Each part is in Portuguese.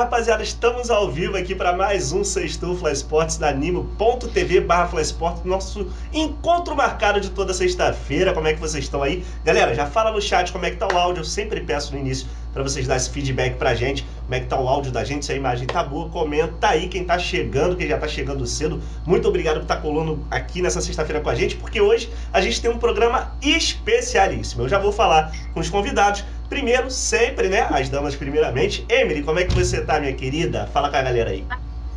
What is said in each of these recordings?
rapaziada, estamos ao vivo aqui para mais um Sextou Fly Sports da Nimo.tv barra Fly Sports, nosso encontro marcado de toda sexta-feira. Como é que vocês estão aí? Galera, já fala no chat como é que tá o áudio, eu sempre peço no início para vocês darem esse feedback pra gente, como é que tá o áudio da gente, se a imagem tá boa, comenta aí quem tá chegando, quem já tá chegando cedo. Muito obrigado por estar tá colando aqui nessa sexta-feira com a gente, porque hoje a gente tem um programa especialíssimo. Eu já vou falar com os convidados. Primeiro, sempre, né? As damas primeiramente. Emily, como é que você tá, minha querida? Fala com a galera aí.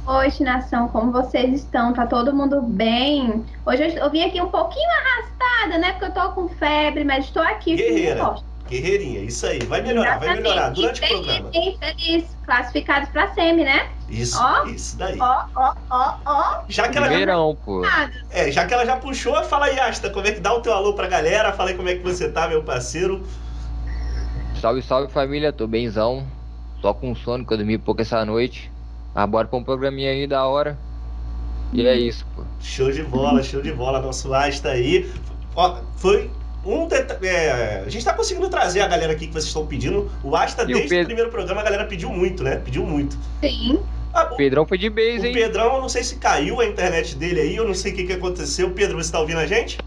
Oi, nação, como vocês estão? Tá todo mundo bem? Hoje eu vim aqui um pouquinho arrastada, né? Porque eu tô com febre, mas estou aqui. Guerreira. Guerreirinha, isso aí. Vai melhorar, Exatamente. vai melhorar durante o programa. Bem feliz, classificados pra SEMI, né? Isso, ó, isso daí. Ó, ó, ó, ó. Já que ela Primeirão, pô. É, já que ela já puxou, fala aí, Asta, como é que dá o teu alô pra galera? Fala aí como é que você tá, meu parceiro. Salve, salve família, tô benzão. Só com sono, que eu dormi pouco essa noite. Mas bora pra um programinha aí da hora. E é isso, pô. Show de bola, show de bola. Nosso Asta aí. Ó, foi um é, a gente tá conseguindo trazer a galera aqui que vocês estão pedindo. O Asta, desde o, Pedro... o, primeiro programa, a galera pediu muito, né? Pediu muito. Sim. Ah, o Pedrão foi de base, hein? O Pedrão, eu não sei se caiu a internet dele aí, eu não sei o que, que aconteceu. Pedro, você tá ouvindo a gente?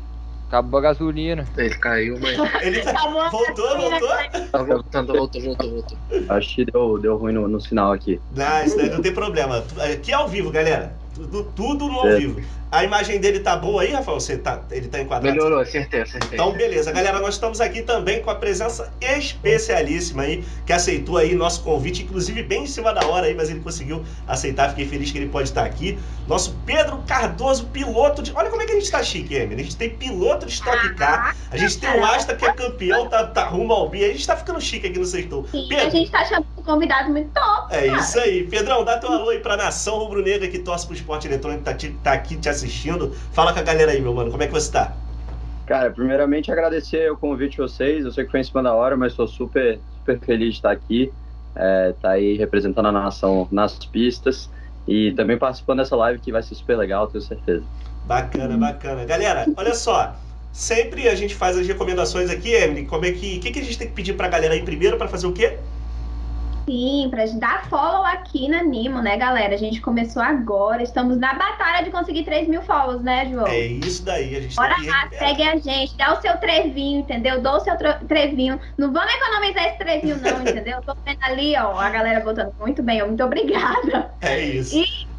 Acabou a gasolina. Ele caiu, mas. Ele tá... voltou, voltou? Tá voltando, voltou, voltou, voltou. Acho que deu, deu ruim no, no sinal aqui. Não, isso daí não tem problema. Aqui é ao vivo, galera. Tudo, tudo no ao é. vivo. A imagem dele tá boa aí, Rafael? Você tá, ele tá enquadrado? Melhorou, acertei, acertei. Então, beleza. Galera, nós estamos aqui também com a presença especialíssima aí, que aceitou aí nosso convite, inclusive bem em cima da hora aí, mas ele conseguiu aceitar. Fiquei feliz que ele pode estar aqui. Nosso Pedro Cardoso, piloto de... Olha como é que a gente tá chique, Emily. A gente tem piloto de Stock Car, a gente tem o Asta que é campeão, tá, tá rumo ao B. A gente tá ficando chique aqui no Sextou. Sim, Pedro, a gente tá chamando convidado muito top, É cara. isso aí. Pedrão, dá teu alô aí pra nação rubro-negra que torce pro esporte eletrônico, tá, tá aqui te assistindo. Fala com a galera aí, meu mano, como é que você tá? Cara, primeiramente agradecer o convite de vocês. Eu sei que foi em cima da hora, mas estou super, super feliz de estar aqui. É, tá aí representando a nação nas pistas e também participando dessa live que vai ser super legal, tenho certeza. Bacana, bacana. Galera, olha só. Sempre a gente faz as recomendações aqui, Emily. Como é que. O que, que a gente tem que pedir pra galera aí primeiro para fazer o quê? Sim, pra dar follow aqui na Nimo, né, galera? A gente começou agora, estamos na batalha de conseguir 3 mil follows, né, João? É isso daí, a gente Bora tá lá, segue a gente, dá o seu trevinho, entendeu? Dá o seu trevinho. Não vamos economizar esse trevinho, não, entendeu? Tô vendo ali, ó, a galera botando muito bem, muito obrigada. É isso. E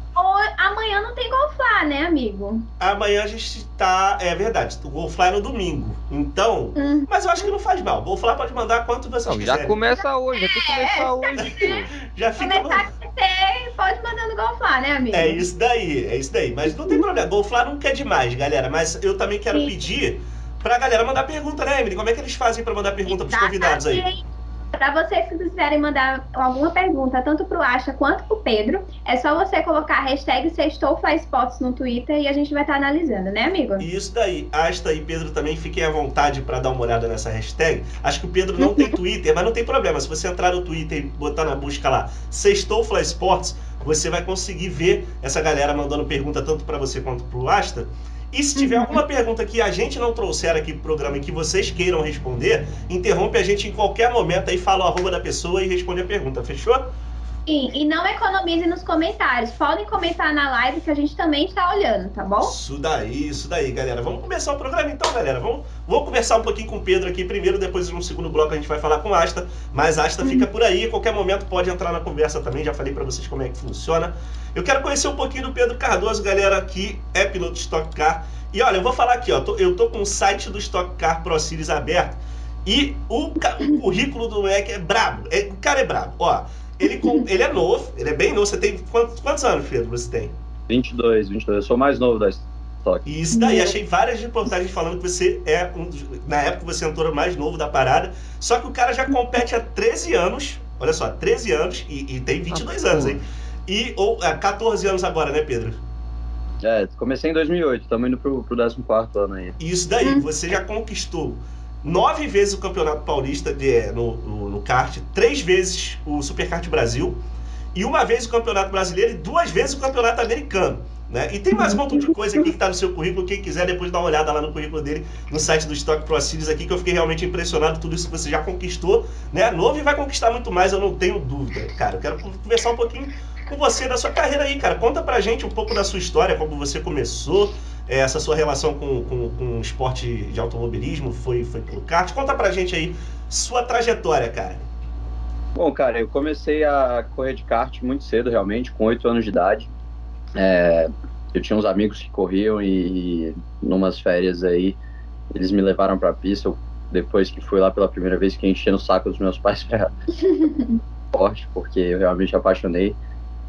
amanhã não tem Golfly, né, amigo? Amanhã a gente tá. É verdade, o Golfly é no domingo. Então. Hum. Mas eu acho que não faz mal. O Golfly pode mandar quanto vocês não, Já começa hoje, já tem que começar é, hoje. Já fica. Começar no... ter, pode mandar no Golfly, né, amigo? É isso daí, é isso daí. Mas não tem problema. Golfly não quer demais, galera. Mas eu também quero Sim. pedir pra galera mandar pergunta, né, Emily? Como é que eles fazem pra mandar pergunta pros convidados aí? Para vocês que quiserem mandar alguma pergunta, tanto para o Asha quanto para o Pedro, é só você colocar a hashtag SextouFlySpots no Twitter e a gente vai estar tá analisando, né, amigo? Isso daí. Asta e Pedro também fiquem à vontade para dar uma olhada nessa hashtag. Acho que o Pedro não tem Twitter, mas não tem problema. Se você entrar no Twitter e botar na busca lá SextouFlySports, você vai conseguir ver essa galera mandando pergunta tanto para você quanto para o Asta. E se tiver alguma pergunta que a gente não trouxer aqui pro programa e que vocês queiram responder, interrompe a gente em qualquer momento aí, fala o arroba da pessoa e responde a pergunta, fechou? Sim, e não economize nos comentários. Podem comentar na live que a gente também está olhando, tá bom? Isso daí, isso daí, galera. Vamos começar o programa então, galera. Vamos, vou conversar um pouquinho com o Pedro aqui primeiro, depois no segundo bloco a gente vai falar com a Asta. Mas a Asta fica por aí, a qualquer momento pode entrar na conversa também. Já falei para vocês como é que funciona. Eu quero conhecer um pouquinho do Pedro Cardoso, galera, que é piloto de Stock Car. E olha, eu vou falar aqui, ó, tô, eu tô com o site do Stock Car Pro Series aberto e o, o currículo do moleque é brabo. É, o cara é brabo. Ó, ele, ele é novo, ele é bem novo. Você tem quantos, quantos anos, Pedro, você tem? 22, 22. Eu sou mais novo da Stock. E isso daí, achei várias reportagens falando que você é um dos, na época você entrou o mais novo da parada. Só que o cara já compete há 13 anos. Olha só, 13 anos e, e tem 22 ah, anos, hein? E ou é, 14 anos agora, né, Pedro? É, comecei em 2008, estamos indo pro, pro 14 ano aí. Isso daí, hum. você já conquistou nove vezes o Campeonato Paulista de, é, no, no, no, kart, três vezes o Superkart Brasil e uma vez o Campeonato Brasileiro e duas vezes o Campeonato Americano. Né? E tem mais um montão de coisa aqui que está no seu currículo. Quem quiser depois dar uma olhada lá no currículo dele, no site do Stock Pro Series aqui, que eu fiquei realmente impressionado. Tudo isso que você já conquistou, né? Novo e vai conquistar muito mais, eu não tenho dúvida, cara. Eu quero conversar um pouquinho com você da sua carreira aí, cara. Conta pra gente um pouco da sua história, como você começou, essa sua relação com, com, com o esporte de automobilismo, foi, foi pelo kart. Conta pra gente aí sua trajetória, cara. Bom, cara, eu comecei a correr de kart muito cedo, realmente, com 8 anos de idade. É, eu tinha uns amigos que corriam e, e numas férias aí eles me levaram para a pista. Eu, depois que fui lá pela primeira vez, que enchendo o saco dos meus pais para esporte, porque eu realmente apaixonei.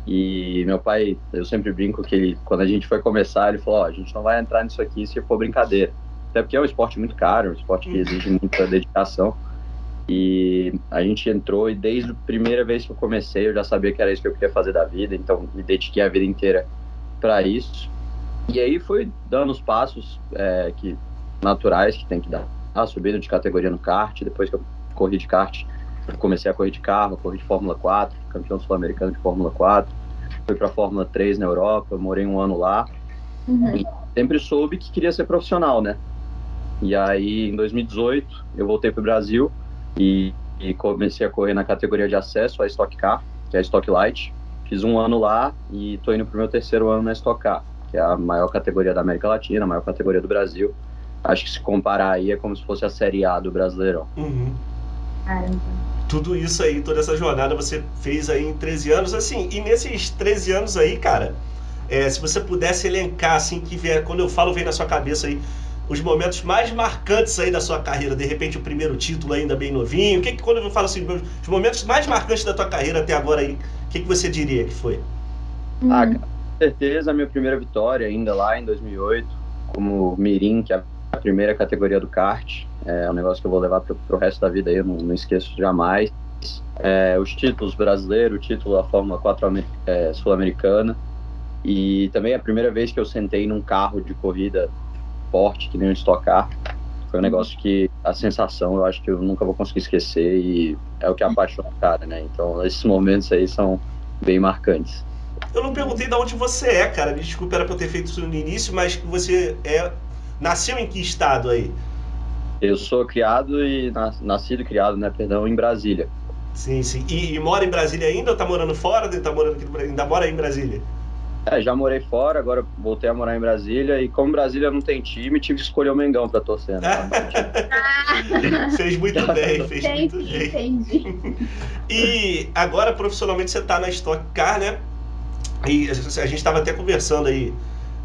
E meu pai, eu sempre brinco que ele, quando a gente foi começar, ele falou: oh, a gente não vai entrar nisso aqui se for brincadeira. Até porque é um esporte muito caro, um esporte que exige muita dedicação. E a gente entrou e desde a primeira vez que eu comecei, eu já sabia que era isso que eu queria fazer da vida, então me dediquei a vida inteira para isso. E aí foi dando os passos é, que naturais que tem que dar. Ah, subindo de categoria no kart, depois que eu corri de kart, comecei a correr de carro, corri de Fórmula 4, campeão sul-americano de Fórmula 4. Fui para Fórmula 3 na Europa, morei um ano lá. Uhum. E sempre soube que queria ser profissional, né? E aí, em 2018, eu voltei para o Brasil e, e, comecei a correr na categoria de acesso, a Stock Car, que é a Stock Light. Fiz um ano lá e estou indo para o meu terceiro ano na Stock Car, que é a maior categoria da América Latina, a maior categoria do Brasil. Acho que se comparar aí é como se fosse a Série A do Brasileirão. Uhum. Caramba. Tudo isso aí, toda essa jornada você fez aí em 13 anos, assim, e nesses 13 anos aí, cara, é, se você pudesse elencar, assim, que vier, quando eu falo, vem na sua cabeça aí, os momentos mais marcantes aí da sua carreira, de repente o primeiro título ainda bem novinho, o que, que quando eu falo assim, os momentos mais marcantes da tua carreira até agora aí, o que, que você diria que foi? Ah, com certeza a minha primeira vitória ainda lá em 2008, como Mirim, que é a primeira categoria do kart, é um negócio que eu vou levar para o resto da vida aí, eu não, não esqueço jamais. É, os títulos brasileiros, o título da Fórmula 4 é, sul-americana, e também a primeira vez que eu sentei num carro de corrida forte, que nem um Stock Car. Foi um negócio que a sensação eu acho que eu nunca vou conseguir esquecer e é o que apaixona o cara, né? Então esses momentos aí são bem marcantes. Eu não perguntei de onde você é, cara. Me desculpe, era pra eu ter feito isso no início, mas você é. Nasceu em que estado aí? Eu sou criado e nascido e criado, né, perdão, em Brasília. Sim, sim. E, e mora em Brasília ainda ou tá morando fora? Tá morando aqui, ainda mora aí em Brasília? É, já morei fora, agora voltei a morar em Brasília. E como Brasília não tem time, tive que escolher o Mengão pra torcer. Né? fez muito bem, fez entendi, muito bem. Entendi. E agora, profissionalmente, você tá na Stock Car, né? E a gente estava até conversando aí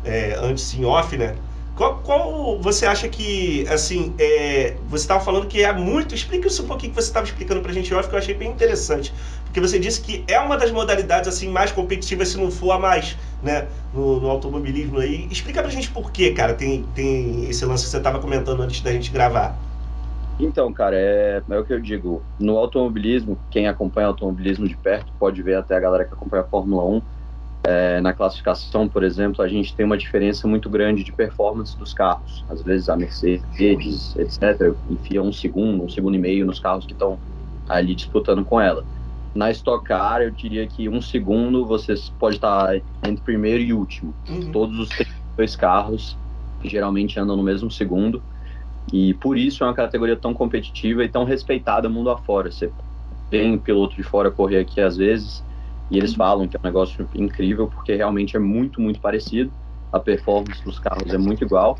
é, antes em off, né? Qual, qual, você acha que, assim, é, você estava falando que é muito. Explica isso um pouquinho que você estava explicando para a gente off, que eu achei bem interessante. Porque você disse que é uma das modalidades assim mais competitivas, se não for a mais, né? No, no automobilismo aí. Explica pra gente por que, cara, tem, tem esse lance que você estava comentando antes da gente gravar. Então, cara, é, é o que eu digo. No automobilismo, quem acompanha automobilismo de perto pode ver até a galera que acompanha a Fórmula 1 é, na classificação, por exemplo, a gente tem uma diferença muito grande de performance dos carros. Às vezes a Mercedes, etc., enfia um segundo, um segundo e meio nos carros que estão ali disputando com ela. Na Stock Car, eu diria que um segundo você pode estar entre primeiro e último. Uhum. Todos os dois carros geralmente andam no mesmo segundo. E por isso é uma categoria tão competitiva e tão respeitada mundo afora. Você tem piloto de fora correr aqui às vezes e eles falam que é um negócio incrível porque realmente é muito, muito parecido. A performance dos carros é muito igual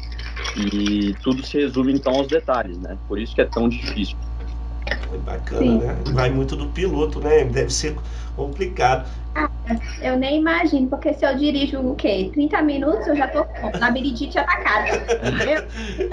e tudo se resume então aos detalhes, né? Por isso que é tão difícil. Bacana, Sim. né? Vai muito do piloto, né? Deve ser complicado. Ah, eu nem imagino, porque se eu dirijo o quê? 30 minutos eu já tô com labirintite atacada.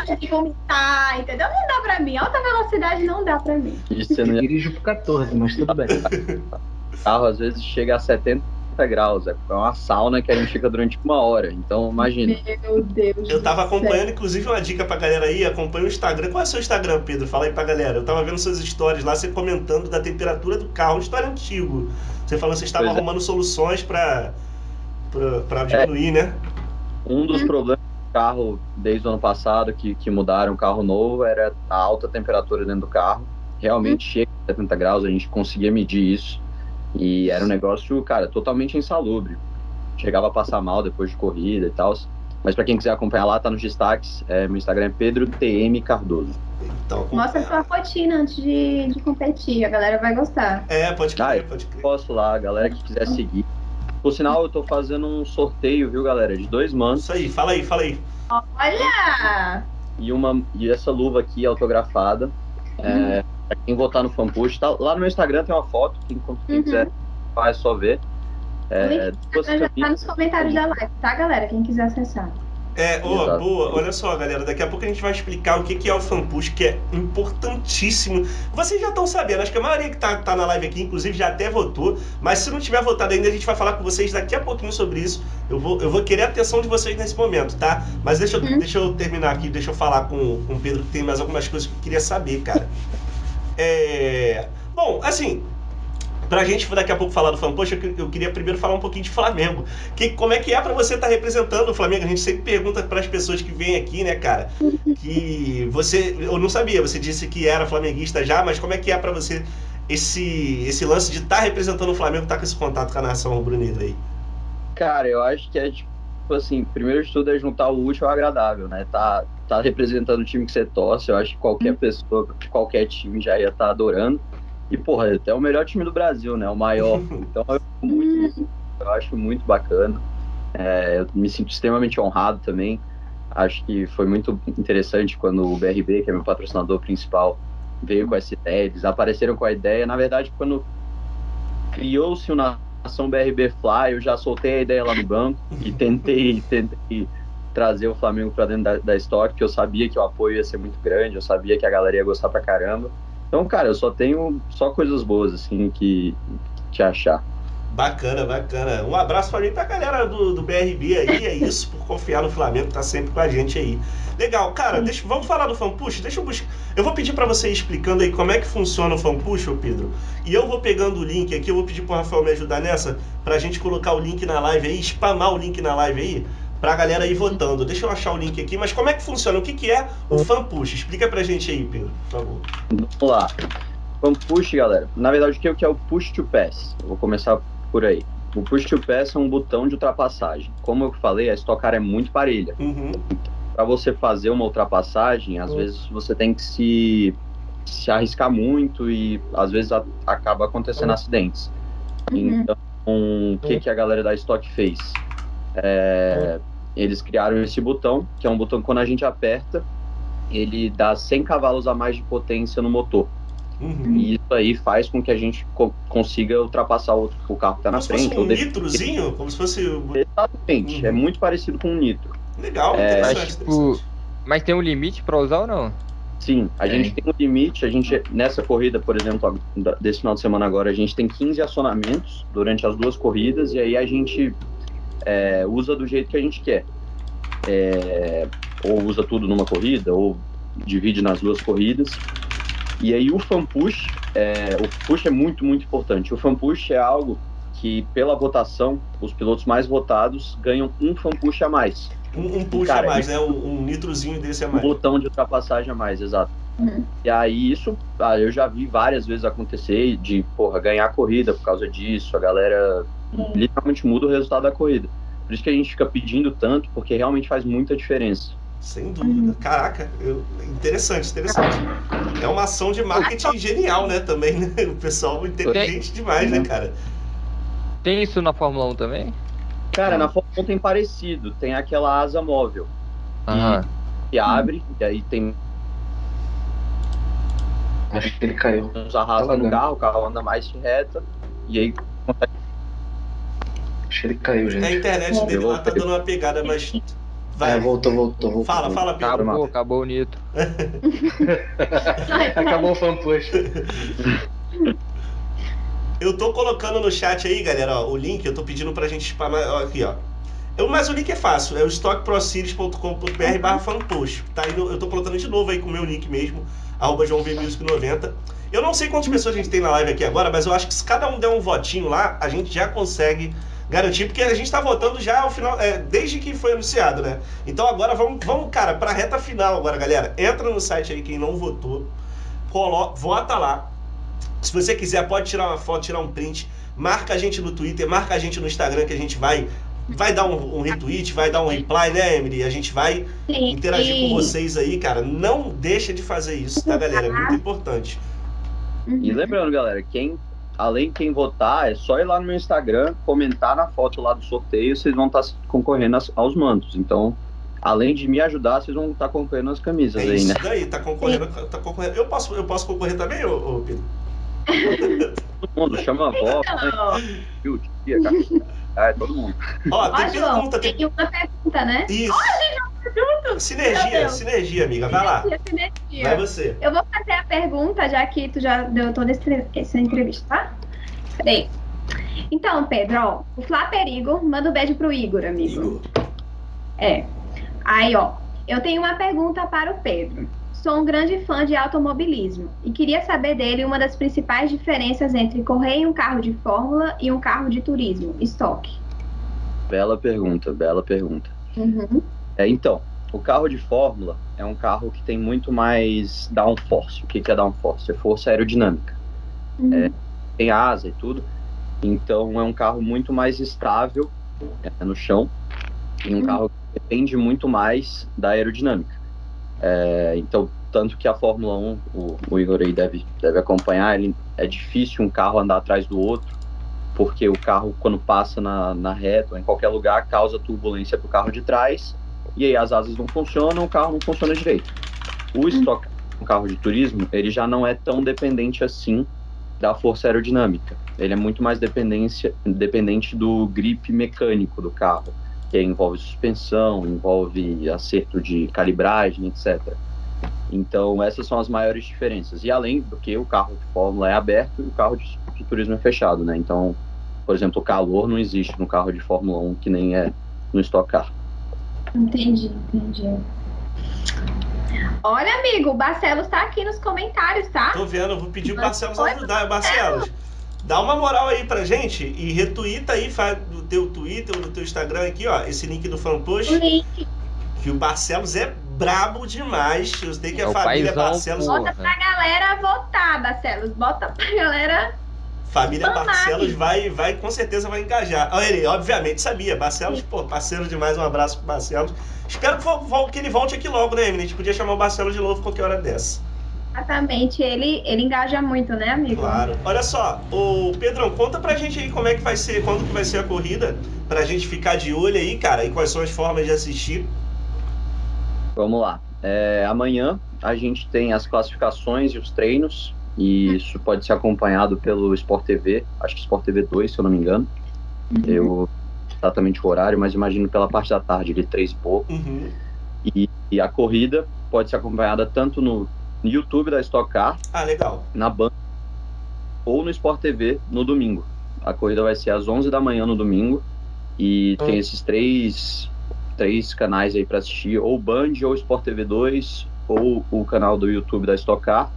Eu de vomitar, entendeu? Não dá pra mim. Alta velocidade não dá pra mim. Isso eu dirijo por 14, mas tudo bem. carro às vezes chega a 70 graus. É uma sauna que a gente fica durante uma hora. Então, imagina. Meu Deus. Eu tava acompanhando, inclusive, uma dica pra galera aí. Acompanha o Instagram. Qual é o seu Instagram, Pedro? Fala aí pra galera. Eu tava vendo suas histórias lá, você comentando da temperatura do carro. Uma história antigo. Você falou que você estava é. arrumando soluções pra, pra, pra diminuir, é. né? Um dos problemas do carro desde o ano passado que, que mudaram o carro novo era a alta temperatura dentro do carro. Realmente hum. chega a 70 graus, a gente conseguia medir isso. E era um negócio, cara, totalmente insalubre. chegava a passar mal depois de corrida e tal. Mas para quem quiser acompanhar lá, tá nos destaques. É, meu Instagram é Pedro TM Cardoso. Então, Mostra a sua rotina antes de, de competir, a galera vai gostar. É, pode crer, ah, pode crer. Posso lá, a galera que quiser seguir. Por sinal, eu tô fazendo um sorteio, viu, galera? De dois mantos. Isso aí, fala aí, fala aí. Olha! E, uma, e essa luva aqui autografada. É, uhum. É, pra quem votar no fanpush, tá, lá no meu Instagram tem uma foto, quem, quem uhum. quiser faz só ver. É, já tá nos comentários da live, tá, galera? Quem quiser acessar. É, oh, boa, olha só, galera, daqui a pouco a gente vai explicar o que, que é o fanpush, que é importantíssimo. Vocês já estão sabendo, acho que a maioria que tá, tá na live aqui, inclusive, já até votou, mas se não tiver votado ainda, a gente vai falar com vocês daqui a pouquinho sobre isso. Eu vou, eu vou querer a atenção de vocês nesse momento, tá? Mas deixa eu, uhum. deixa eu terminar aqui, deixa eu falar com, com o Pedro, que tem mais algumas coisas que eu queria saber, cara. É... Bom, assim, Pra gente daqui a pouco falar do Flamengo, poxa, eu queria primeiro falar um pouquinho de Flamengo. Que, como é que é para você estar tá representando o Flamengo? A gente sempre pergunta para as pessoas que vêm aqui, né, cara? Que você, eu não sabia, você disse que era flamenguista já, mas como é que é para você esse, esse lance de estar tá representando o Flamengo, estar tá com esse contato com a nação rubro-negra aí? Cara, eu acho que é tipo assim, primeiro de tudo é juntar o útil ao agradável, né? Tá, tá representando o time que você torce, eu acho que qualquer pessoa de qualquer time já ia estar tá adorando. E, porra, até o melhor time do Brasil, né? O maior. Então, eu, muito, eu acho muito bacana. É, eu me sinto extremamente honrado também. Acho que foi muito interessante quando o BRB, que é meu patrocinador principal, veio com essa ideia. Eles apareceram com a ideia. Na verdade, quando criou-se o Nação BRB Fly, eu já soltei a ideia lá no banco e tentei, tentei trazer o Flamengo para dentro da, da Stock, que eu sabia que o apoio ia ser muito grande, eu sabia que a galera ia gostar pra caramba. Então, cara, eu só tenho só coisas boas, assim, que, que achar. Bacana, bacana. Um abraço pra, pra galera do, do BRB aí, é isso, por confiar no Flamengo, tá sempre com a gente aí. Legal, cara, deixa, vamos falar do FanPush? Deixa eu buscar. Eu vou pedir para você ir explicando aí como é que funciona o FanPush, ô Pedro. E eu vou pegando o link aqui, eu vou pedir pro Rafael me ajudar nessa, pra gente colocar o link na live aí, spamar o link na live aí, pra galera ir votando. Deixa eu achar o link aqui, mas como é que funciona? O que, que é o fan push? Explica pra gente aí, Pedro, por favor. Vamos lá. Fan push, galera. Na verdade, o que é o push to pass? Eu vou começar por aí. O push to pass é um botão de ultrapassagem. Como eu falei, a Stock Car é muito parelha. Uhum. Para você fazer uma ultrapassagem, às uhum. vezes você tem que se, se arriscar muito e às vezes a, acaba acontecendo uhum. acidentes. Uhum. Então, o que, que a galera da Stock fez? É, eles criaram esse botão, que é um botão que quando a gente aperta, ele dá 100 cavalos a mais de potência no motor. Uhum. E isso aí faz com que a gente co consiga ultrapassar o, o carro que está na frente. Como se fosse um nitrozinho? Como se fosse... Exatamente, é uhum. é muito parecido com um nitro. Legal, é, mas, tipo, mas tem um limite para usar ou não? Sim, a é. gente tem um limite, a gente, nessa corrida, por exemplo, desse final de semana agora, a gente tem 15 acionamentos durante as duas corridas, e aí a gente é, usa do jeito que a gente quer. É, ou usa tudo numa corrida, ou divide nas duas corridas. E aí o fan push, é, o push é muito, muito importante. O fan push é algo que, pela votação, os pilotos mais votados ganham um fan push a mais. Um, um push Cara, a mais, né? Um, um, nitrozinho desse a mais. Um botão de ultrapassagem a mais, exato. Uhum. E aí isso, ah, eu já vi várias vezes acontecer de, porra, ganhar a corrida por causa disso, a galera uhum. literalmente muda o resultado da corrida. Por isso que a gente fica pedindo tanto, porque realmente faz muita diferença. Sem dúvida. Caraca, eu, interessante, interessante. É uma ação de marketing genial, né? Também, né? O pessoal inteligente tem... demais, né, cara? Tem isso na Fórmula 1 também? Cara, na Fórmula 1 tem parecido. Tem aquela asa móvel. Aham. Que abre, e aí tem. Acho que ele caiu. Arrasta tá no carro, o carro anda mais reta. E aí consegue Acho que ele caiu, gente. A internet dele lá tá dando uma pegada, mas. Vai. É, voltou, voltou, voltou. Fala, fala, Pedro. Acabou, acabou o Nito. acabou o fanpush. Eu tô colocando no chat aí, galera, ó, o link, eu tô pedindo pra gente spamar. Ó, aqui, ó. Eu, mas o link é fácil, é o stockproseries.com.br barra fanpush. Tá aí, eu tô colocando de novo aí com o meu link mesmo, arroba joãovmusic90. Eu não sei quantas pessoas a gente tem na live aqui agora, mas eu acho que se cada um der um votinho lá, a gente já consegue garantir, porque a gente está votando já ao final, é, desde que foi anunciado, né? Então agora vamos, vamos cara, para a reta final agora, galera. Entra no site aí, quem não votou, coloca, vota lá. Se você quiser, pode tirar uma foto, tirar um print, marca a gente no Twitter, marca a gente no Instagram, que a gente vai vai dar um, um, retweet, vai dar um reply, né, Emily? A gente vai sim, interagir com vocês aí, cara. Não deixa de fazer isso, tá, galera? É muito importante. E lembrando, galera, quem além de quem votar, é só ir lá no meu Instagram, comentar na foto lá do sorteio, vocês vão estar tá concorrendo aos mantos. Então, além de me ajudar, vocês vão estar tá concorrendo as camisas é aí, né? Isso daí, tá concorrendo, tá concorrendo. Eu posso, eu posso concorrer também, ô, ô Pedro? todo mundo, chama a avó, tio, tia, cara, todo mundo. Ó, tem Ó, João, pergunta, tem... tem uma pergunta, né? Isso. Olha, sinergia, sinergia, amiga, vai lá. Sinergia. Vai você. Eu vou fazer a pergunta, já que tu já deu toda essa entrevista, tá? Peraí. Então, Pedro, ó, o Flá Perigo manda um beijo pro Igor, amigo. Igor. É. Aí, ó, eu tenho uma pergunta para o Pedro. Sou um grande fã de automobilismo e queria saber dele uma das principais diferenças entre correr em um carro de fórmula e um carro de turismo, estoque. Bela pergunta, bela pergunta. Uhum. É, então, o carro de fórmula é um carro que tem muito mais downforce. O que é downforce? É força aerodinâmica. Uhum. É, tem asa e tudo. Então é um carro muito mais estável é, no chão e um uhum. carro que depende muito mais da aerodinâmica. É, então, tanto que a Fórmula 1, o, o, Igor aí deve, deve acompanhar, ele, é difícil um carro andar atrás do outro, porque o carro, quando passa na, na reta ou em qualquer lugar, causa turbulência para o carro de trás, e aí as asas não funcionam, o carro não funciona direito. O estoque um carro de turismo, ele já não é tão dependente assim da força aerodinâmica. Ele é muito mais dependência, dependente do grip mecânico do carro que envolve suspensão, envolve acerto de calibragem, etc. Então, essas são as maiores diferenças. E além do que o carro de Fórmula é aberto e o carro de, de turismo é fechado, né? Então, por exemplo, o calor não existe no carro de Fórmula 1, que nem é no Stock Car. Entendi, entendi. Olha, amigo, o Barcelos tá aqui nos comentários, tá? Tô vendo, eu vou pedir o Barcelos ajudar. Barcelos, dá uma moral aí pra gente e retuita aí no teu Twitter ou no teu Instagram aqui, ó, esse link do fanpost. O link. Que o Barcelos é brabo demais. Eu sei que é a família paizão, Barcelos. Bota pra galera votar, Barcelos. Bota pra galera. Família Barcelos vai, vai, com certeza vai engajar. Olha ele, obviamente sabia. Barcelos, pô, parceiro demais. Um abraço pro Barcelos. Espero que, que ele volte aqui logo, né, Emily? A gente podia chamar o Barcelos de novo qualquer hora dessa. Exatamente, ele, ele engaja muito, né, amigo? Claro. Olha só, o Pedrão, conta pra gente aí como é que vai ser, quando que vai ser a corrida, pra gente ficar de olho aí, cara, e quais são as formas de assistir. Vamos lá. É, amanhã a gente tem as classificações e os treinos, e isso pode ser acompanhado pelo Sport TV, acho que Sport TV 2, se eu não me engano. Uhum. Eu exatamente o horário, mas imagino pela parte da tarde, de três e pouco. Uhum. E, e, a corrida pode ser acompanhada tanto no no YouTube da Stock Car. Ah, legal. Na Band ou no Sport TV no domingo. A corrida vai ser às 11 da manhã no domingo e hum. tem esses três três canais aí para assistir, ou Band ou Sport TV 2 ou o canal do YouTube da Stock Car.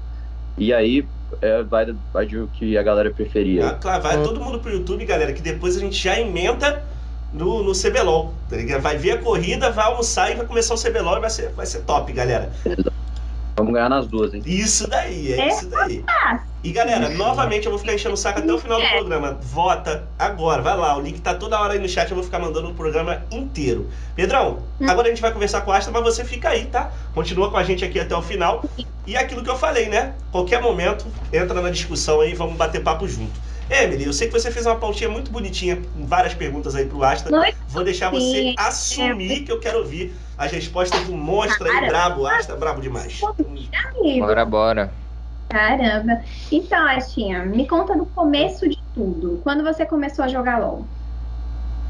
E aí é, vai, vai de o que a galera preferia. Ah, claro, vai hum. todo mundo pro YouTube, galera, que depois a gente já emenda no, no CBLOL. Tá vai ver a corrida, vai almoçar e vai começar o CBLOL e vai ser, vai ser top, galera. Exato. Vamos ganhar nas duas, hein? Isso daí, é, é isso daí. E galera, novamente eu vou ficar enchendo o saco até o final do é. programa. Vota agora, vai lá. O link tá toda hora aí no chat, eu vou ficar mandando o programa inteiro. Pedrão, hum. agora a gente vai conversar com a Asta, mas você fica aí, tá? Continua com a gente aqui até o final. E aquilo que eu falei, né? Qualquer momento, entra na discussão aí, vamos bater papo junto. Emily, eu sei que você fez uma pautinha muito bonitinha, com várias perguntas aí pro Asta. Vou deixar você assumir que eu quero ouvir as respostas do monstro aí, brabo, Asta, brabo demais. Bora, bora. Caramba. Então, Astinha, me conta do começo de tudo. Quando você começou a jogar LOL?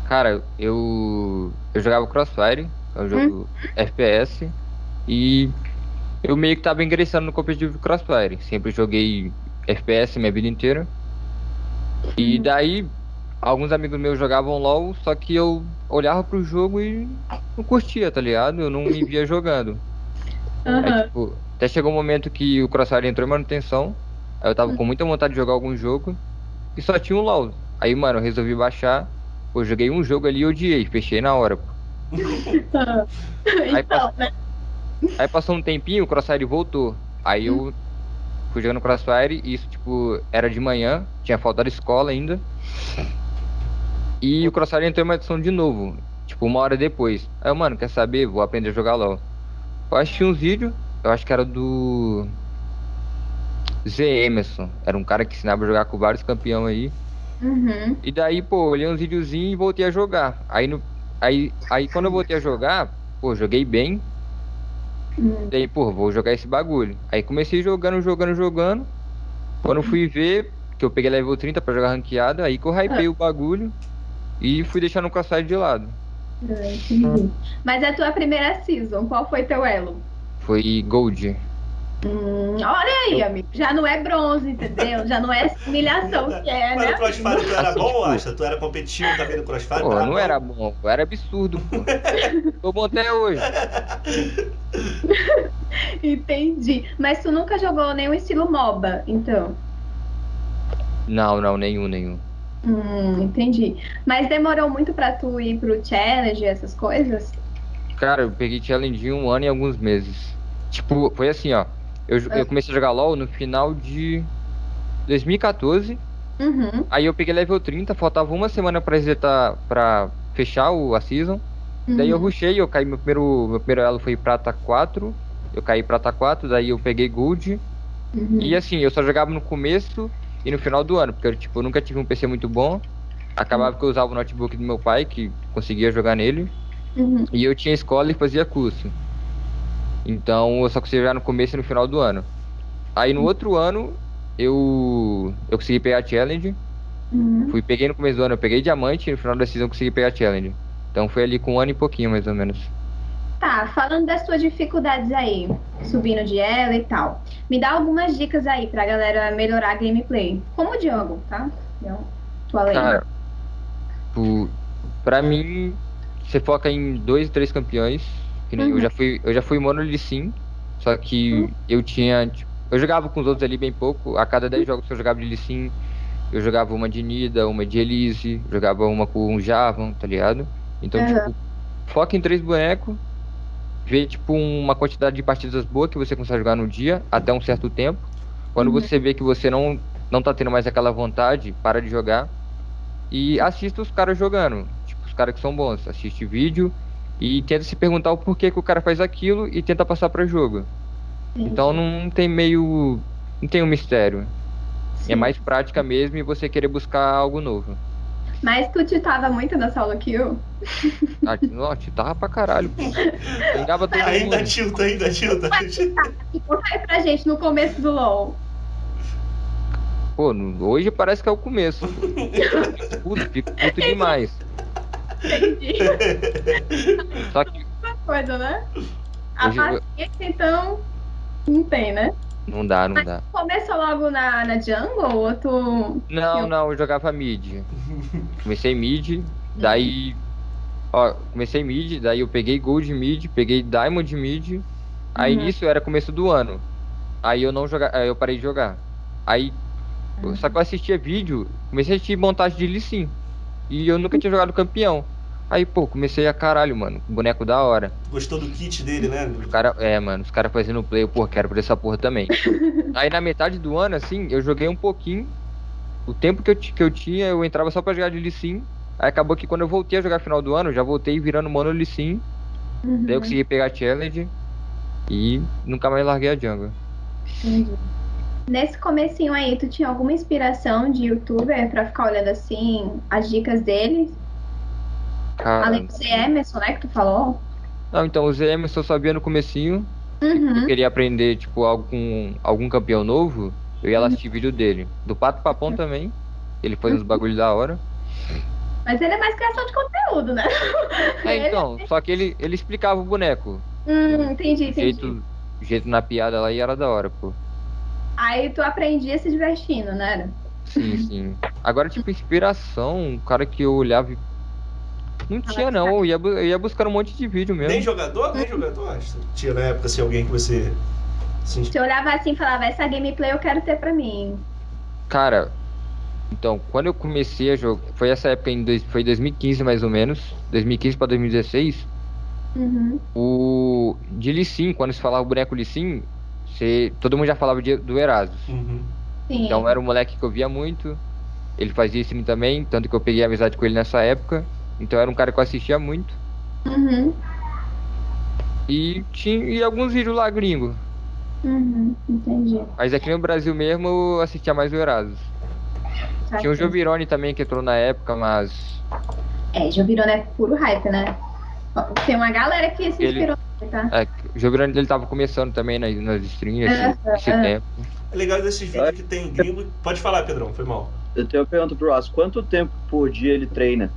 Cara, eu eu jogava Crossfire, é um jogo hum? FPS, e eu meio que tava ingressando no competitivo Crossfire. Sempre joguei FPS minha vida inteira. E daí alguns amigos meus jogavam LOL, só que eu olhava pro jogo e não curtia, tá ligado? Eu não me via jogando. Uhum. Aí, tipo, até chegou um momento que o Crossfire entrou em manutenção. Aí eu tava com muita vontade de jogar algum jogo. E só tinha um LOL. Aí, mano, eu resolvi baixar. Pô, joguei um jogo ali e odiei, fechei na hora, pô. aí, então, pass... né? aí passou um tempinho, o Crossfire voltou. Aí eu fui jogando Crossfire e isso, tipo, era de manhã, tinha faltado escola ainda. E o Crossfire entrou em uma edição de novo, tipo, uma hora depois. Aí eu, mano, quer saber? Vou aprender a jogar LOL. Eu assisti uns vídeos, eu acho que era do. Z Emerson. Era um cara que ensinava a jogar com vários campeões aí. Uhum. E daí, pô, olhei uns videozinhos e voltei a jogar. Aí, no, aí, aí quando eu voltei a jogar, pô, joguei bem. Hum. Daí, pô, vou jogar esse bagulho. Aí comecei jogando, jogando, jogando. Quando fui ver, que eu peguei level 30 pra jogar ranqueada, aí que eu hypei o bagulho e fui deixando o crossfire de lado. Ah, entendi. Mas a tua primeira season, qual foi teu elo? Foi Gold. Hum, olha aí, amigo. Já não é bronze, entendeu? Já não é humilhação que é, Mas no né? Crossfire tu era bom, tipo- Asta? Tu era competitivo também no Crossfire? Pô, Tu não bom? era bom, pô, era absurdo, pô. Tô bom até hoje. Entendi. Mas tu nunca jogou nenhum estilo MOBA, então. Não, não, nenhum, nenhum. Hum, entendi. Mas demorou muito pra tu ir pro challenge, essas coisas? Cara, eu peguei challenge em um ano e alguns meses. Tipo, foi assim, ó. Eu, jo- eu comecei a jogar LOL no final de 2014. Uhum. Aí eu peguei level 30, faltava uma semana pra resetar, pra fechar o, a season. Daí eu uhum. rushei, eu caí, meu primeiro, meu primeiro elo foi prata 4. Eu caí prata 4, daí eu peguei gold. Uhum. E assim, eu só jogava no começo e no final do ano, porque eu, tipo, eu nunca tive um PC muito bom. Acabava que eu usava o notebook do meu pai, que conseguia jogar nele. Uhum. E eu tinha escola e fazia curso. Então eu só conseguia jogar no começo e no final do ano. Aí no outro ano eu eu consegui pegar challenge. Uhum. Fui peguei no começo do ano, eu peguei diamante e no final da season eu consegui pegar challenge. Então foi ali com um ano e pouquinho mais ou menos. Tá, falando das tuas dificuldades aí, subindo de elo e tal. Me dá algumas dicas aí pra galera melhorar a gameplay. Como o Django, tá? Eu tô além. Cara, pra mim, você foca em dois, três campeões. Uhum. eu já fui, eu já fui mono Lee Sin, só que eu tinha, tipo, eu jogava com os outros ali bem pouco. A cada 10 jogos que eu jogava de Lee Sin, eu jogava uma de Nida, uma de Elise, jogava uma com um Javan, tá ligado? Então, Uhum. tipo, foca em três bonecos, vê tipo uma quantidade de partidas boa que você consegue jogar no dia até um certo tempo. Quando Uhum. você vê que você não não tá tendo mais aquela vontade, para de jogar e assista os caras jogando, tipo os caras que são bons, assiste vídeo e tenta se perguntar o porquê que o cara faz aquilo e tenta passar para jogo. Então não tem meio não tem um mistério. É mais prática mesmo e você querer buscar algo novo. Mas tu titava muito na solo kill? Ah, nossa, tava pra caralho. Pegava todo Ainda mundo. tilta, ainda tilta. Conta aí pra gente no começo do LoL. Pô, hoje parece que é o começo. Fico puto, fico puto demais. Entendi. Só que Uma coisa, né? A Hoje eu- paciência, então, não tem, né? não dá, não dá. Começou logo na, na jungle ou tu... Não, Eu- não, eu jogava mid. Comecei mid, daí. Ó, comecei mid, daí eu peguei gold mid, peguei diamond mid. Aí Uhum. nisso era começo do ano. Aí eu não joga, aí eu parei de jogar. Aí. Só que eu assistia vídeo, comecei a assistir montagem de Lee Sin. E eu nunca tinha jogado campeão. Aí, pô, comecei a caralho, mano. Boneco da hora. Gostou do kit dele, né? Os cara, é, mano, os caras fazendo play, eu, pô, quero por essa porra também. Aí na metade do ano, assim, eu joguei um pouquinho. O tempo que eu, que eu tinha, eu entrava só pra jogar de Lee Sin. Aí acabou que quando eu voltei a jogar final do ano, já voltei virando mono Lee Sin. Uhum. Daí eu consegui pegar challenge. E nunca mais larguei a jungle. Entendi. Nesse comecinho aí, tu tinha alguma inspiração de youtuber pra ficar olhando assim as dicas deles? Cara, Além do Emerson, né, que tu falou? não, então o ZM eu só sabia no comecinho. Uhum. Eu queria aprender, tipo, algum, algum campeão novo. Eu ia lá assistir vídeo dele. Do Pato Papão também. Ele faz uns bagulho da hora. Mas ele é mais criação de conteúdo, né? É, então, só que ele, ele explicava o boneco. Hum, entendi, entendi. jeito, jeito na piada lá e era da hora, pô. Aí tu aprendia se divertindo, né? Sim, sim. Agora, tipo, inspiração, um cara que eu olhava e. Não tinha, não. Eu ia, eu ia buscar um monte de vídeo Nem mesmo. jogador? Nem jogador, Asta. Tinha na época assim, alguém que você. se ins- Você olhava assim e falava, essa gameplay eu quero ter pra mim. Cara, então, quando eu comecei a jogar. Foi essa época, em dois, foi 2015 mais ou menos. 2015 pra 2016. Uhum. O. De Lee Sin, quando se falava o boneco Lee Sin, você, todo mundo já falava de- do Erasus. Uhum. Então era um moleque que eu via muito. ele fazia stream também, tanto que eu peguei amizade com ele nessa época. Então era um cara que eu assistia muito. Uhum. E tinha e alguns vídeos lá gringo. Uhum. Entendi. Mas aqui no Brasil mesmo eu assistia mais o Erasmus. Tá Tinha o certo. Jobirone também que entrou na época, mas É, Jobirone é puro hype, né? Tem uma galera que se Ele- inspirou, tá? é, o Jobirone ele tava começando também nas, nas streams esse, Aham, esse tempo. É legal desses vídeos que tem gringo. Pode falar, Pedrão, foi mal. Eu tenho uma pergunta pro Ross. Quanto tempo por dia ele treina?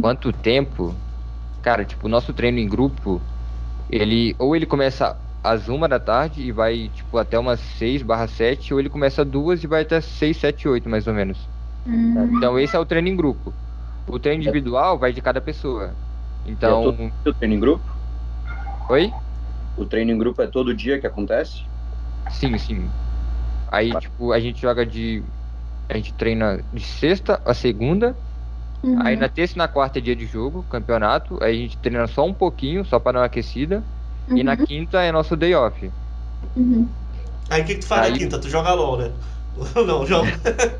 Quanto tempo? Cara, tipo, o nosso treino em grupo, ele ou ele começa às uma da tarde e vai, tipo, até umas 6 barra 7, ou ele começa às duas e vai até 6, 7, 8, mais ou menos. Hum, Então esse é o treino em grupo. O treino individual vai de cada pessoa. Então. O treino em grupo? Oi? O treino em grupo é todo dia que acontece? Sim, sim. Aí, tipo, a gente joga de. A gente treina de sexta a segunda. Uhum. Aí na terça e na quarta é dia de jogo, campeonato. Aí a gente treina só um pouquinho, só pra dar uma aquecida. E na Uhum. quinta é nosso day off. Uhum. Aí o que, que tu faz na Aí- quinta? Tu joga LOL, né? Não, joga,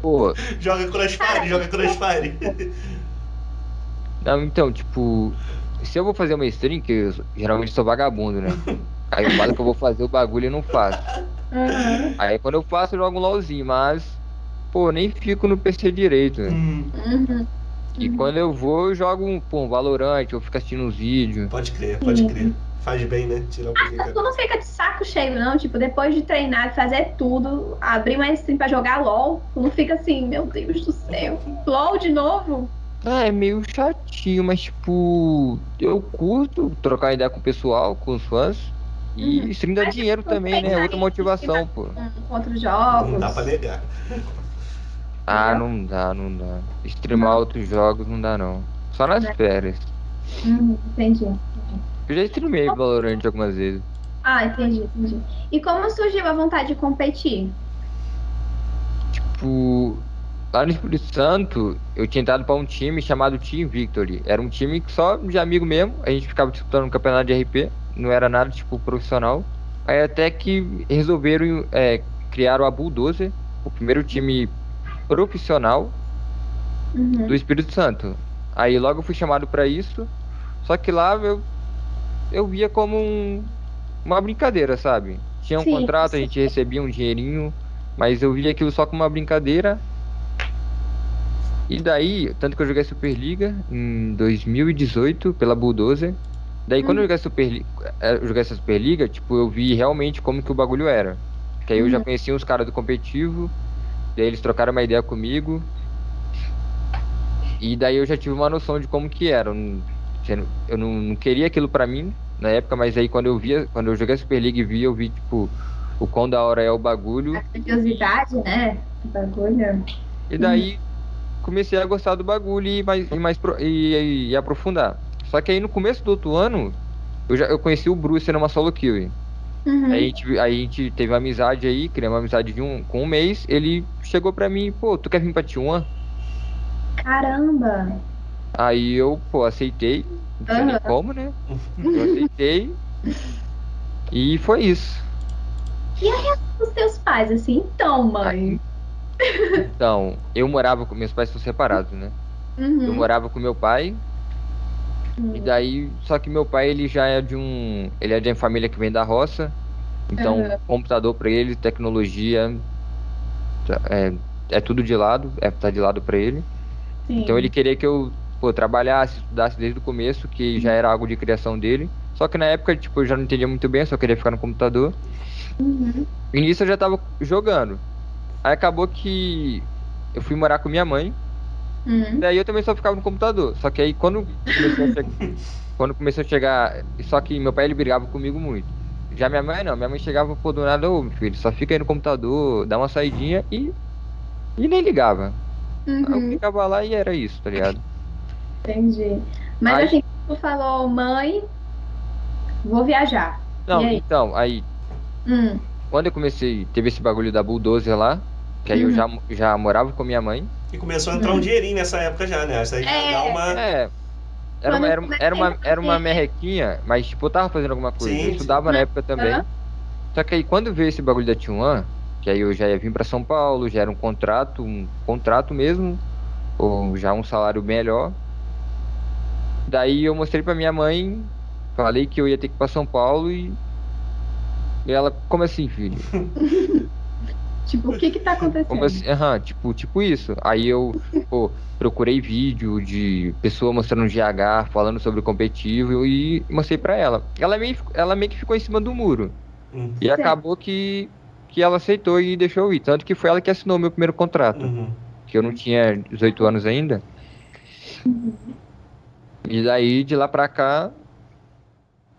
Pô, joga Crossfire, joga Crossfire. não, então, tipo. Se eu vou fazer uma stream, que eu geralmente sou vagabundo, né? Aí eu falo que eu vou fazer o bagulho e não faço. Uhum. Aí quando eu faço, eu jogo um LOLzinho, mas. Pô, nem fico no PC direito. Hum, Uhum. E quando eu vou, eu jogo um, pô, um Valorant, eu fico assistindo uns vídeos. pode crer, pode crer. Faz bem, né? Tirar um pouquinho. Tu não fica de saco cheio, não? Tipo, depois de treinar, de fazer tudo, abrir mais stream pra jogar LOL, tu não fica assim, meu Deus do céu. LOL de novo? Ah, é meio chatinho, mas tipo, eu curto trocar ideia com o pessoal, com os fãs. E Uhum. stream dá Mas, dinheiro tipo, também, né? pensa Outra motivação, pô. Com outros jogos. Não dá pra negar. Ah, não dá, não dá. Streamar Não. outros jogos não dá, não. Só nas Né? férias. Hum, entendi. Eu já streamei Valorant algumas vezes. Ah, entendi, entendi. E como surgiu a vontade de competir? Tipo, lá no Espírito Santo, eu tinha entrado pra um time chamado Team Victory. Era um time só de amigo mesmo. A gente ficava disputando um campeonato de RP. Não era nada, tipo, profissional. Aí até que resolveram é, criar o Bulldozer, o primeiro time profissional Uhum. do Espírito Santo. Aí logo eu fui chamado pra isso. Só que lá eu, eu via como um- uma brincadeira, sabe? Tinha um Sim, contrato, a sim. gente recebia um dinheirinho, mas eu via aquilo só como uma brincadeira. E daí, tanto que eu joguei Superliga em 2018 pela Bulldozer. Daí quando eu Hum. joguei, Superli eh, eu joguei essa Superliga, tipo, eu vi realmente como que o bagulho era. Que aí eu já Uhum. conhecia uns caras do competitivo, daí eles trocaram uma ideia comigo. E daí eu já tive uma noção de como que era. Eu não, eu não, não queria aquilo pra mim na época, mas aí quando eu via, quando eu joguei a Superliga e vi, eu vi, tipo, o quão da hora é o bagulho. A grandiosidade, né? O bagulho. E daí comecei a gostar do bagulho e mais, e mais e, e- e aprofundar. Só que aí no começo do outro ano, eu já eu conheci o Bruce numa solo kill. Uhum. Aí a gente, aí a gente teve uma amizade aí, criamos uma amizade de um, com um mês. Ele chegou pra mim, pô, tu quer vir pra T1? Caramba! Aí eu, pô, aceitei. Não sei nem Aham. como, né? Eu aceitei. E foi isso. Os teus pais, assim, então, mãe. Então, eu morava com. Meus pais são separados, né? Eu Uhum. morava com meu pai. E Uhum. daí, só que meu pai, ele já é de um. Ele é de uma família que vem da roça. Então, Aham. computador pra ele, tecnologia. É, é tudo de lado, é, tá de lado pra ele. Sim. Então ele queria que eu pô, trabalhasse, estudasse desde o começo, que já era algo de criação dele. Só que na época, tipo, eu já não entendia muito bem, só queria ficar no computador. Uhum. E nisso eu já tava jogando. Aí acabou que eu fui morar com minha mãe, Uhum. daí eu também só ficava no computador. Só que aí quando começou a chegar, quando começou a chegar, só que meu pai ele brigava comigo muito. Já minha mãe não, minha mãe chegava pô, do nada, ô meu filho, só fica aí no computador, dá uma saidinha e e nem ligava. Aí eu Uhum. ficava lá e era isso, tá ligado? Entendi. Mas Aí- assim, tu falou, mãe, vou viajar. Não, aí? então, aí Hum. quando eu comecei, teve esse bagulho da Bulldozer lá, que aí eu Uhum. já, já morava com minha mãe. E começou a entrar um dinheirinho nessa época já, né? Isso aí É. dá uma. É. Era uma, era, eu era uma, era uma merrequinha, mas tipo, eu tava fazendo alguma coisa. Sim, eu sim. estudava na época também. Aham. Só que aí quando veio esse bagulho da T1, que aí eu já ia vir para São Paulo, já era um contrato, um contrato mesmo, ou já um salário melhor. Daí eu mostrei para minha mãe, falei que eu ia ter que ir para São Paulo e e ela, como assim, filho? tipo, o que que tá acontecendo? Como assim? Aham, tipo, tipo isso. Aí eu, pô, procurei vídeo de pessoa mostrando GH, falando sobre o competitivo e mostrei pra ela. Ela meio, ela meio que ficou em cima do muro. Uhum. E acabou que, que ela aceitou e deixou eu ir. Tanto que foi ela que assinou meu primeiro contrato. Uhum. Que eu não tinha 18 anos ainda. E daí, de lá pra cá,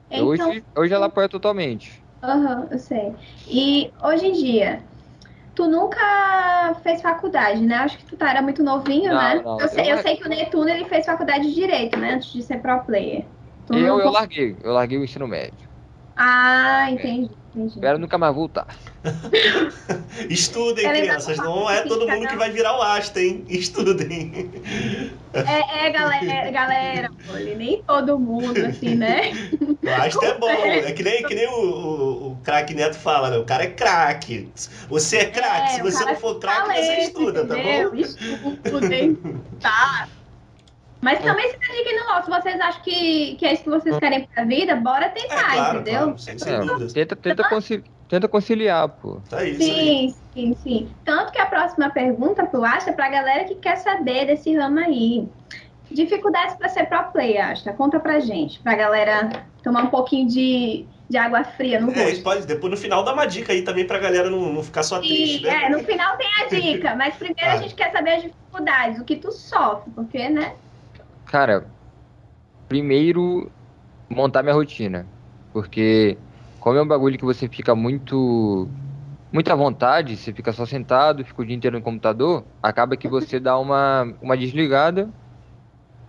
Então, hoje, hoje ela apoia totalmente. aham, eu sei. E hoje em dia, tu nunca fez faculdade, né? Acho que tu tá, era muito novinho, Não, né? não, eu, sei, eu- eu sei que o Netuno ele fez faculdade de Direito, né? Antes de ser pro player. Tu Eu, não eu larguei, eu larguei o ensino médio. Ah, entendi, entendi. Espero nunca mais voltar. Estudem, Ela crianças. não Não é todo mundo não. que vai virar o Asta, hein? Estudem. É, é, galera, galera, olha, nem todo mundo, assim, né? O Asta é bom. É que nem, que nem o, o, o craque Neto fala, né? O cara é craque. Você é craque. Se É, o você não for craque, você estuda, tá bom? Estudem, tá? Mas também se dediquem no LOL. Se vocês acham que, que é isso que vocês querem pra vida, bora É tentar, claro, entendeu? claro. Sem, sem É, dúvidas. tenta, tenta, tenta conciliar, pô. Tá isso aí. Sim, sim, sim. Tanto que a próxima pergunta pro Asta é pra galera que quer saber desse ramo aí. Dificuldades pra ser pro player, Asta. Conta pra gente. Pra galera tomar um pouquinho de, de água fria no É, rosto. pode, depois no final dá uma dica aí também pra galera não, não ficar só triste, E, né? é, no final tem a dica, mas primeiro a Tá. gente quer saber as dificuldades, o que tu sofre, porque, né? Cara, primeiro montar minha rotina. Porque como é um bagulho que você fica muito à vontade, você fica só sentado, fica o dia inteiro no computador, acaba que você dá uma, uma desligada,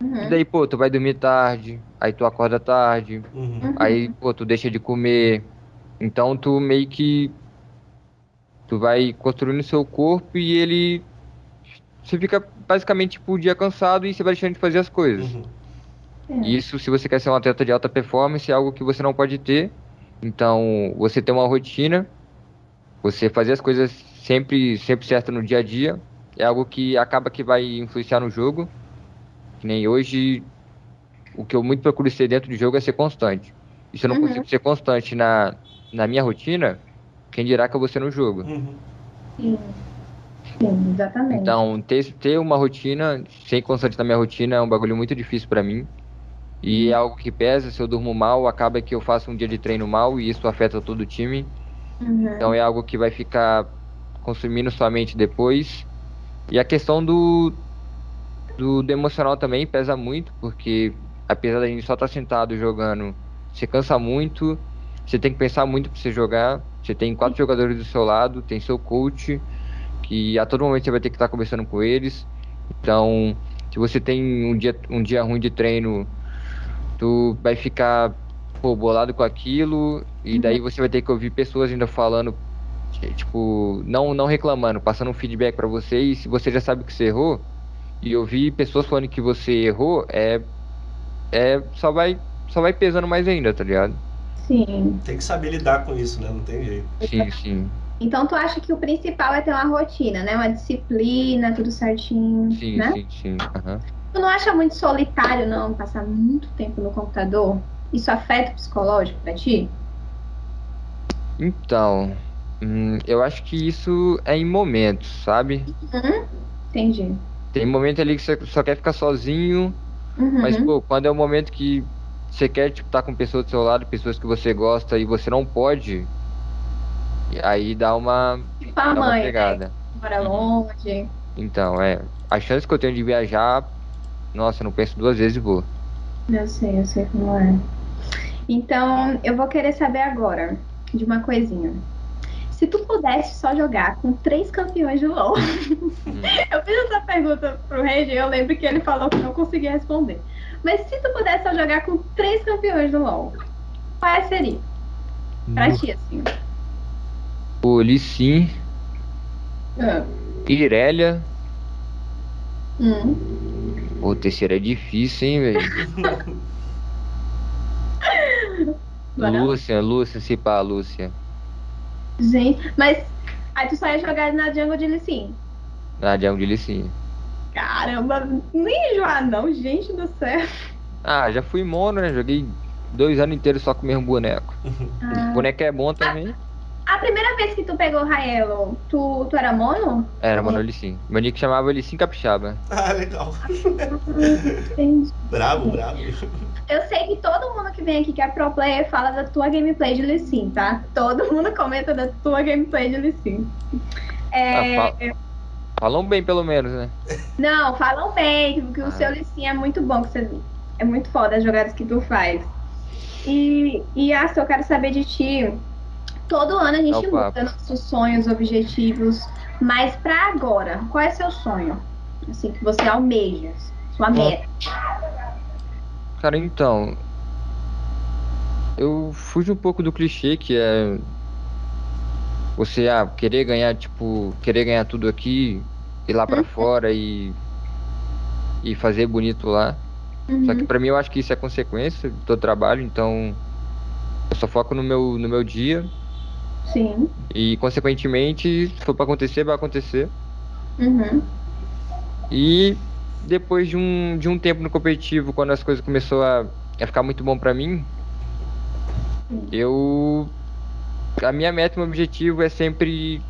e Uhum. daí, pô, tu vai dormir tarde, aí tu acorda tarde. Uhum. aí, pô, tu deixa de comer. Então tu meio que tu vai construindo seu corpo e ele você fica basicamente tipo o dia cansado e você vai deixando de fazer as coisas. Uhum. É. Isso, se você quer ser um atleta de alta performance, é algo que você não pode ter. Então, você ter uma rotina, você fazer as coisas sempre, sempre certo no dia a dia, é algo que acaba que vai influenciar no jogo. Que nem hoje, o que eu muito procuro ser dentro do jogo é ser constante. E se eu não Uhum. consigo ser constante na, na minha rotina, quem dirá que eu vou ser no jogo? Uhum. Sim. Sim, exatamente. Então, ter, ter uma rotina, ser constante na minha rotina é um bagulho muito difícil pra mim. E é algo que pesa, se eu durmo mal, acaba que eu faço um dia de treino mal e isso afeta todo o time. Uhum. Então é algo que vai ficar consumindo sua mente depois. E a questão do, do, do emocional também pesa muito, porque apesar da gente só estar sentado jogando, você cansa muito, você tem que pensar muito pra você jogar. Você tem quatro jogadores do seu lado, tem seu coach, que a todo momento você vai ter que estar conversando com eles. Então, se você tem um dia, um dia ruim de treino, tu vai ficar pô, bolado com aquilo, e daí você vai ter que ouvir pessoas ainda falando, tipo, não, não reclamando, passando um feedback pra você, e se você já sabe que você errou, e ouvir pessoas falando que você errou, é, é só vai só vai pesando mais ainda, tá ligado? Sim. Tem que saber lidar com isso, né? Não tem jeito. Sim, sim, Então tu acha que o principal é ter uma rotina, né? Uma disciplina, tudo certinho, sim, né? sim, sim. aham. Tu não acha muito solitário, não, passar muito tempo no computador? Isso afeta o psicológico pra ti? Então, hum, eu acho que isso é em momentos, sabe? Uhum. Entendi. Tem momento ali que você só quer ficar sozinho, Uhum. Mas, pô, quando é o momento que você quer, tipo, estar com pessoas do seu lado, pessoas que você gosta e você não pode, e aí dá uma, tipo a dá uma mãe, né? pegada. Mora longe. Então, é. A chance que eu tenho de viajar, nossa, eu não penso duas vezes e vou. Eu sei, eu sei como é. Então, eu vou querer saber agora de uma coisinha. Se tu pudesse só jogar com três campeões de LoL. eu fiz essa pergunta pro Regi e eu lembro que ele falou que não conseguia responder. Mas se tu pudesse só jogar com três campeões do LoL, quais seria? Pra ti, assim. O Lee Sin, Ah. Irelia. Hum. O terceiro é difícil, hein, velho? Lúcia, Lúcia, se pá, Lúcia. Gente, mas Aí tu só ia jogar na jungle de Lissin. Na jungle de Lissin. Caramba, ia enjoar não, gente do céu. Ah, já fui mono, né? Joguei dois anos inteiros só com o mesmo boneco. Ah. O boneco é bom também. A primeira vez que tu pegou o Raelo, tu, tu era mono? Era mono Lissin. Meu nick chamava Lissin Capixaba. Ah, legal. Entendi. Bravo, bravo. Eu sei que todo mundo que vem aqui que é pro player fala da tua gameplay de Lissin, tá? Todo mundo comenta da tua gameplay de Lissin. É... Ah, fa- Falam bem, pelo menos, né? Não, falam bem, que o Ah. seu Lissin é muito bom, que você... é muito foda as jogadas que tu faz. E, e Astro, eu quero saber de ti. Todo ano a gente É muda nossos sonhos, objetivos, mas pra agora, qual é seu sonho? Assim, que você almeja, sua meta. Cara, então. Eu fujo um pouco do clichê que é. Você ah, querer ganhar, tipo, querer ganhar tudo aqui, ir lá pra Uhum. fora e. E fazer bonito lá. Só que Uhum. pra mim eu acho que isso é consequência do teu trabalho, então. Eu só foco no meu, no meu dia Sim. e, consequentemente, se for pra acontecer, vai acontecer. Uhum. E depois de um, de um tempo no competitivo, quando as coisas começou a, a ficar muito bom pra mim, eu a minha meta meu objetivo é sempre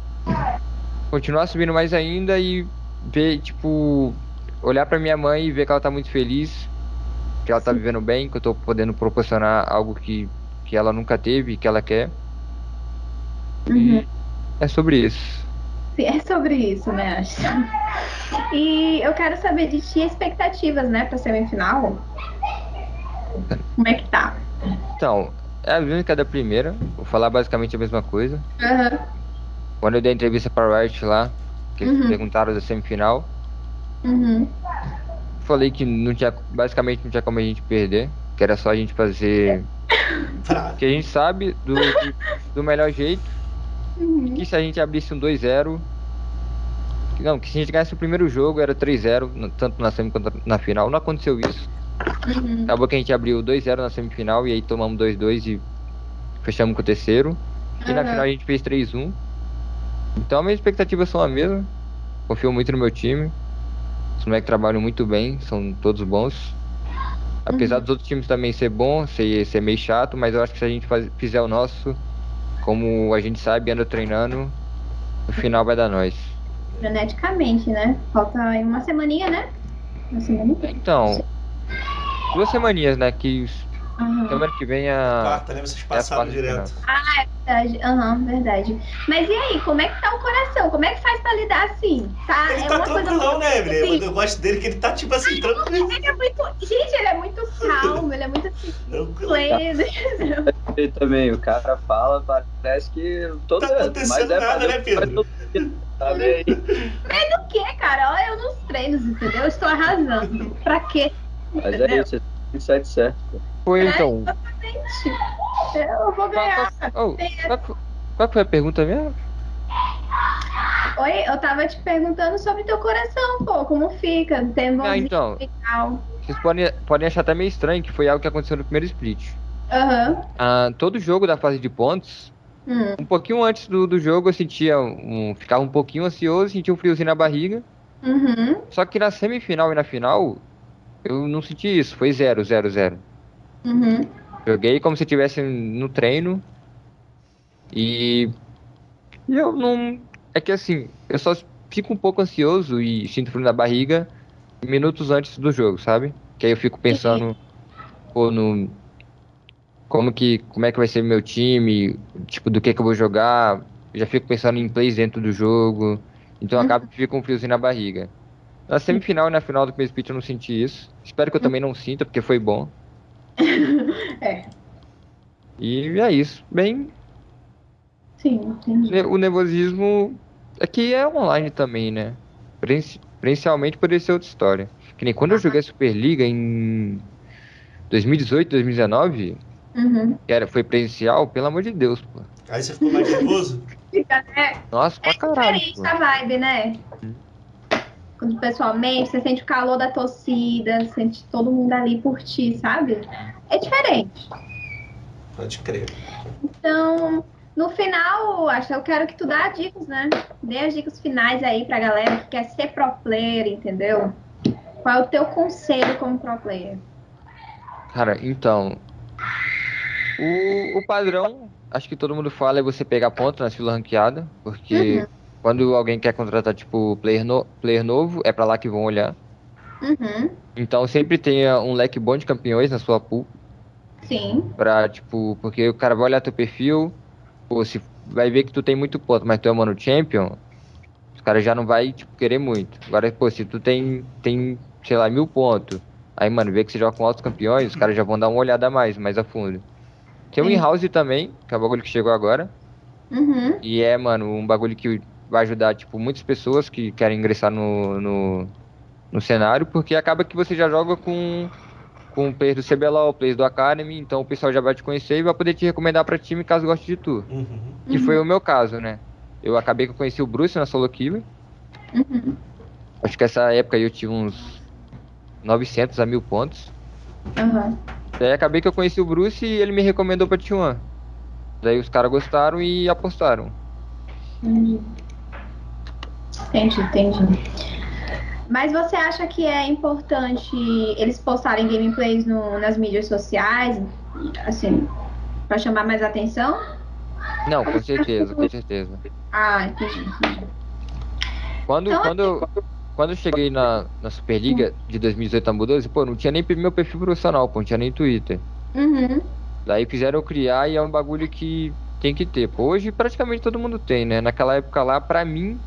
continuar subindo mais ainda e ver, tipo, olhar pra minha mãe e ver que ela tá muito feliz, que ela tá vivendo bem, que eu tô podendo proporcionar algo que, que ela nunca teve, que ela quer. Uhum. É sobre isso. É sobre isso, né, acho. E eu quero saber de ti expectativas, né, pra semifinal. Como é que tá? Então, é a mesma que a da primeira, vou falar basicamente a mesma coisa. Aham. Quando eu dei a entrevista pra Riot lá, que eles Uhum. perguntaram da semifinal, Uhum. falei que não tinha, basicamente não tinha como a gente perder, que era só a gente fazer o que a gente sabe do, do melhor jeito, Uhum. que se a gente abrisse um 2-0, que não, que se a gente ganhasse o primeiro jogo era 3-0, no- tanto na semi quanto na final, não aconteceu isso. Uhum. Acabou que a gente abriu 2-0 na semifinal e aí tomamos 2-2 e fechamos com o terceiro. E na Aham. final a gente fez 3-1. Então minhas expectativas são a mesma. Confio muito no meu time. Os moleques trabalham muito bem, são todos bons. Apesar Uhum. dos outros times também ser bom, ser, ser meio chato, mas eu acho que se a gente faz- fizer o nosso, como a gente sabe, anda treinando, no final vai dar nós. Freneticamente, né? Falta aí uma semaninha, né? Uma semaninha. Então, duas semaninhas, né? Que Aham. semana que vem a. Quarta, né? Vocês é passaram quarta direto. Verdade. Aham, verdade. Mas e aí, como é que tá o coração? Como é que faz pra lidar assim? Tá? Ele é tá tranquilão, né, Evelyn? assim, Eu gosto dele que ele tá tipo assim, tranquilo. Ele é muito. Gente, ele é muito calmo, ele é muito assim, tranquilo. Ele também, o cara fala, parece que todo Tá acontecendo mas é nada, né, Pedro? Tá bem. Mas do que, cara? Olha eu nos treinos, entendeu? Eu estou arrasando. Pra quê? Mas é isso, você sai de certo. Foi É, então. Eu vou ganhar. Oh, qual, que- qual que foi a pergunta mesmo? Oi, eu tava te perguntando sobre teu coração, pô, como fica? Tem um Ah, então. Vocês podem, podem achar até meio estranho que foi algo que aconteceu no primeiro split. Aham. Ah, todo jogo da fase de pontos, Hum. um pouquinho antes do, do jogo eu sentia um. ficava um pouquinho ansioso, sentia um friozinho na barriga. Uhum. Só que na semifinal e na final, eu não senti isso, foi 0, 0, 0. Uhum. Joguei como se estivesse no treino. E. Eu não. É que assim, eu só fico um pouco ansioso e sinto frio na barriga minutos antes do jogo, sabe? Que aí eu fico pensando, pô, no. Como que. Como é que vai ser meu time, tipo, do que que eu vou jogar. Eu já fico pensando em plays dentro do jogo. Então Uhum. acaba que fica um friozinho na barriga. Na semifinal e na final do primeiro split eu não senti isso. Espero que eu também não sinta, porque foi bom. É, E é isso. Bem, sim, entendi. o nervosismo é que é online também, né? Presencialmente poderia ser outra história. Que nem quando eu joguei a Superliga em 2018, 2019, Uhum. que era, foi presencial, pelo amor de Deus, pô. Aí você ficou mais nervoso? Fica, né? Nossa, pra caralho, Diferente pô. a vibe, né? Quando pessoalmente você sente o calor da torcida, sente todo mundo ali por ti, sabe? É diferente. Pode crer. Então, No final, acho que eu quero que tu dá dicas, né? Dê as dicas finais aí pra galera que quer ser pro player, entendeu? Qual é o teu conselho como pro player? Cara, então. O, o padrão, acho que todo mundo fala, é você pegar ponto na fila ranqueada, porque uhum. Quando alguém quer contratar, tipo, player, no, player novo, é pra lá que vão olhar. Uhum. Então sempre tenha um leque bom de campeões na sua pool. Sim. Pra, tipo, porque o cara vai olhar teu perfil, pô, se vai ver que tu tem muito ponto, mas tu é mano champion, os caras já não vai, tipo, querer muito. Agora, pô, se tu tem, tem, sei lá, mil pontos, aí, mano, vê que você joga com altos campeões, os caras já vão dar uma olhada a mais, mais a fundo. Tem o in-house também, que é o bagulho que chegou agora. Uhum. E é, mano, um bagulho que vai ajudar, tipo, muitas pessoas que querem ingressar no, no, no cenário, porque acaba que você já joga com com players do CBLOL, players do Academy, então o pessoal já vai te conhecer e vai poder te recomendar para time caso goste de tu. Uhum. Que foi o meu caso, né? Eu acabei que eu conheci o Bruce na solo kill. Uhum. Acho que essa época eu tive uns 900 a 1000 pontos. Uhum. Daí acabei que eu conheci o Bruce e ele me recomendou pra T1. Daí os caras gostaram e apostaram. Entendi. Entendi, entendi. Mas você acha que é importante eles postarem gameplays no, nas mídias sociais, assim, para chamar mais atenção? Não, com certeza, com certeza. Ah, entendi. Quando, então, quando, eu, quando eu cheguei na, na Superliga de 2018 a 2012, pô, não tinha nem meu perfil profissional, pô, não tinha nem Twitter. Uhum. Daí fizeram eu criar e é um bagulho que tem que ter. Pô, hoje praticamente todo mundo tem, né? Naquela época lá, pra mim,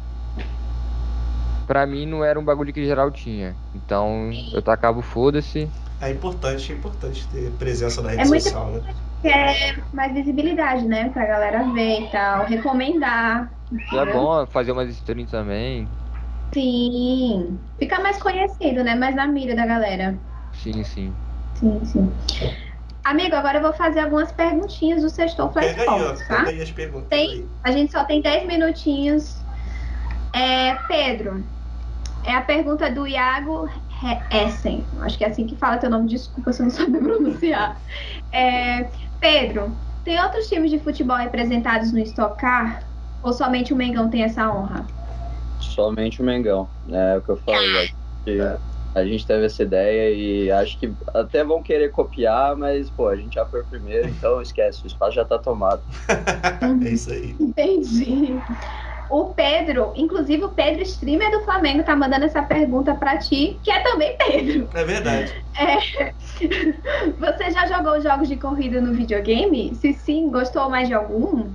pra mim não era um bagulho que geral tinha. Então eu tacava foda-se. É importante, é importante ter presença na rede é social, muito né? É mais visibilidade, né? Pra galera ver e tal, recomendar. É bom fazer umas streams também. Sim. Fica mais conhecido, né? Mais na mira da galera. Sim, sim. Sim, sim. Amigo, agora eu vou fazer algumas perguntinhas do Sextou Flash Pega aí, ó, tá? Pega aí as perguntas. Tem. A gente só tem 10 minutinhos. É, Pedro, é a pergunta do Iago Essen. Acho que é assim que fala teu nome, desculpa se eu não sabe pronunciar. É, Pedro, tem outros times de futebol representados no Stock Car? Ou somente o Mengão tem essa honra? Somente o Mengão. É o que eu falei. Ah. A gente teve essa ideia e acho que até vão querer copiar, mas, pô, a gente já foi o primeiro, então esquece, o espaço já tá tomado. é isso aí. Entendi. O Pedro, inclusive o Pedro, streamer do Flamengo, tá mandando essa pergunta para ti, que é também Pedro. É verdade. É... Você já jogou jogos de corrida no videogame? Se sim, gostou mais de algum?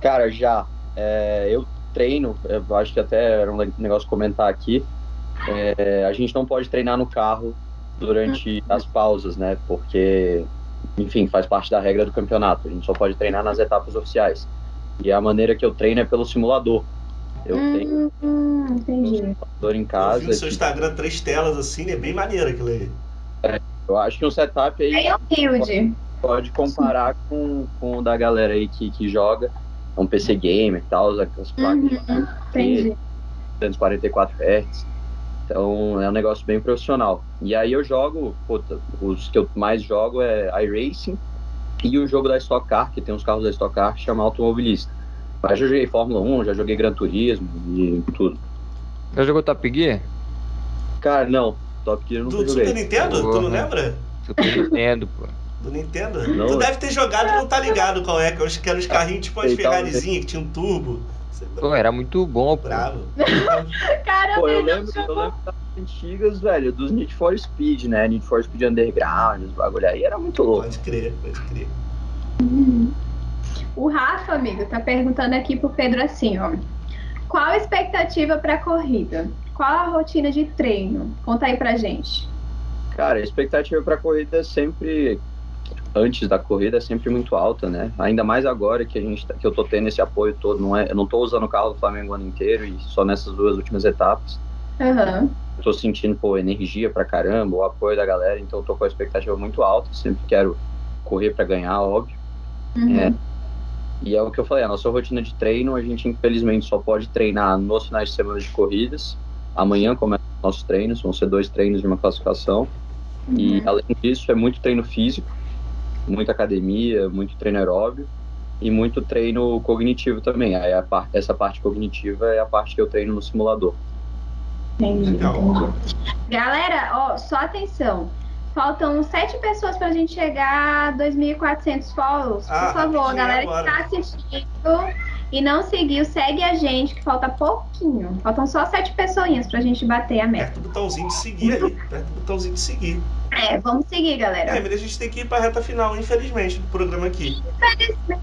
Cara, já. É, eu treino, eu acho que até era um negócio comentar aqui. É, a gente não pode treinar no carro durante uhum. as pausas, né? Porque, enfim, faz parte da regra do campeonato. A gente só pode treinar nas etapas oficiais. E a maneira que eu treino é pelo simulador. Eu hum, tenho hum, um simulador em casa. Eu vi no seu Instagram três telas assim, é bem maneiro aquilo aí. É, eu acho que um setup aí. É humilde. Pode, comparar com, com o da galera aí que, que joga. É um PC gamer e tal, as placas uhum, entendi. 244 Hz. Então é um negócio bem profissional. E aí eu jogo, puta, os que eu mais jogo é iRacing e o jogo da Stock Car, que tem uns carros da Stock Car que chama Automobilista. Mas já joguei Fórmula 1, já joguei Gran Turismo e tudo. Já jogou Top Gear? Cara, não. Top Gear eu nunca do, joguei. Super Nintendo? Tu não lembra? Super Nintendo, pô. Do Nintendo? Não. Tu deve ter jogado e não tá ligado qual é, que eram os carrinhos tipo as Ferrarizinhas que tinham um turbo. Pô, era muito bom, pô. Bravo. Caramba, pô, eu lembro, eu lembro das antigas, velho, dos Need for Speed, né? Need for Speed Underground, os bagulho aí, era muito louco. Pode crer, pode crer. O Rafa, amigo, tá perguntando aqui pro Pedro assim, ó. Qual a expectativa pra corrida? Qual a rotina de treino? Conta aí pra gente. Cara, a expectativa pra corrida é sempre antes da corrida é sempre muito alta, né? Ainda mais agora que a gente tá, que eu tô tendo esse apoio todo, não é, eu não tô usando o carro do Flamengo o ano inteiro e só nessas duas últimas etapas. Uhum. Eu tô sentindo pô energia pra caramba, o apoio da galera, então eu tô com a expectativa muito alta, sempre quero correr para ganhar, óbvio. Uhum. É, e é o que eu falei, a nossa rotina de treino, a gente infelizmente só pode treinar nos finais de semana de corridas. Amanhã começam nossos treinos, vão ser dois treinos de uma classificação. Uhum. E além disso, é muito treino físico muita academia, muito treino aeróbio. e muito treino cognitivo também. Aí a parte, essa parte cognitiva é a parte que eu treino no simulador. Entendi. Galera, ó, só atenção. Faltam sete pessoas pra gente chegar a 2.400 follows. Por Ah, favor, rapidinho galera agora. que tá assistindo e não seguiu, segue a gente, que falta pouquinho. Faltam só sete pessoinhas pra gente bater a meta. Aperta o botãozinho de seguir aí. Aperta o botãozinho de seguir. É, vamos seguir, galera. É, mas a gente tem que ir pra reta final, infelizmente, do programa aqui.